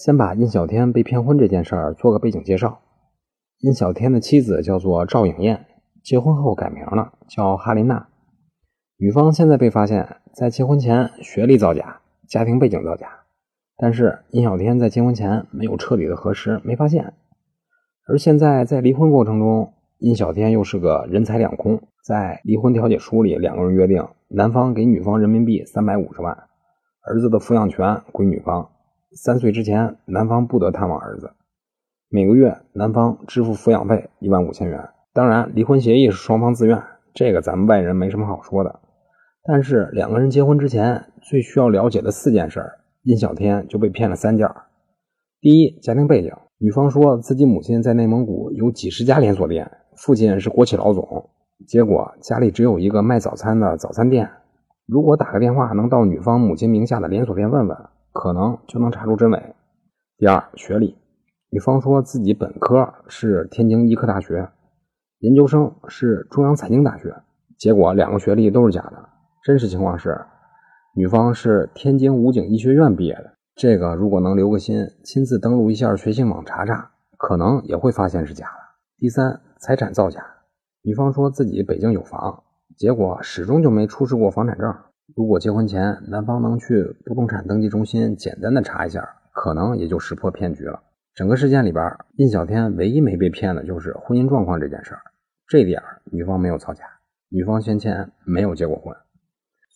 先把印小天被骗婚这件事儿做个背景介绍。印小天的妻子叫做赵颖燕，结婚后改名了，叫哈琳娜。女方现在被发现，在结婚前学历造假，家庭背景造假，但是印小天在结婚前没有彻底的核实，没发现。而现在在离婚过程中，印小天又是个人财两空，在离婚调解书里，两个人约定，男方给女方人民币三百五十万，儿子的抚养权归女方。三岁之前，男方不得探望儿子。每个月，男方支付抚养费一万五千元。当然，离婚协议是双方自愿，这个咱们外人没什么好说的。但是，两个人结婚之前最需要了解的四件事，印小天就被骗了三件。第一，家庭背景。女方说自己母亲在内蒙古有几十家连锁店，父亲是国企老总，结果家里只有一个卖早餐的早餐店。如果打个电话能到女方母亲名下的连锁店问问。可能就能查出真伪。第二，学历，女方说自己本科是天津医科大学，研究生是中央财经大学，结果两个学历都是假的。真实情况是，女方是天津武警医学院毕业的。这个如果能留个心，亲自登录一下学信网查查，可能也会发现是假的。第三，财产造假，女方说自己北京有房，结果始终就没出示过房产证。如果结婚前男方能去不动产登记中心简单的查一下，可能也就识破骗局了。整个事件里边，印小天唯一没被骗的就是婚姻状况这件事儿，这点女方没有造假。女方先前没有结过婚，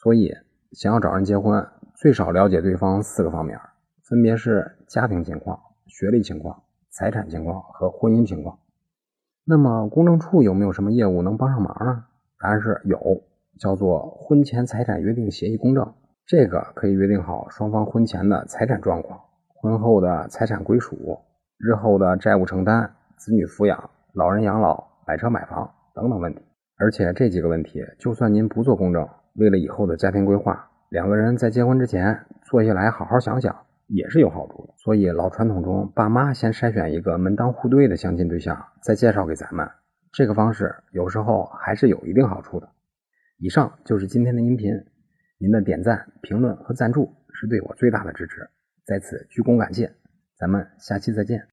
所以想要找人结婚，最少了解对方四个方面，分别是家庭情况、学历情况、财产情况和婚姻情况。那么公证处有没有什么业务能帮上忙呢？答案是有。叫做婚前财产约定协议公证，这个可以约定好双方婚前的财产状况、婚后的财产归属、日后的债务承担、子女抚养、老人养老、买车买房等等问题。而且这几个问题，就算您不做公证，为了以后的家庭规划，两个人在结婚之前坐下来好好想想，也是有好处的。所以老传统中，爸妈先筛选一个门当户对的相亲对象，再介绍给咱们，这个方式有时候还是有一定好处的。以上就是今天的音频，您的点赞、评论和赞助是对我最大的支持，在此鞠躬感谢。咱们下期再见。